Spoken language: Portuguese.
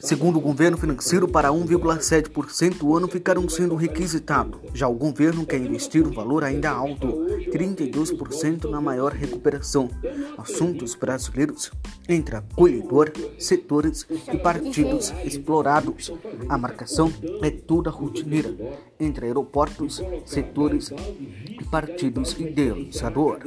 Segundo o governo financeiro, para 1,7% do ano ficaram sendo requisitados. Já o governo quer investir um valor ainda alto, 32% na maior recuperação. Assuntos brasileiros entre acolhedor, setores e partidos explorados. A marcação é toda rotineira entre aeroportos, setores e partidos idealizador.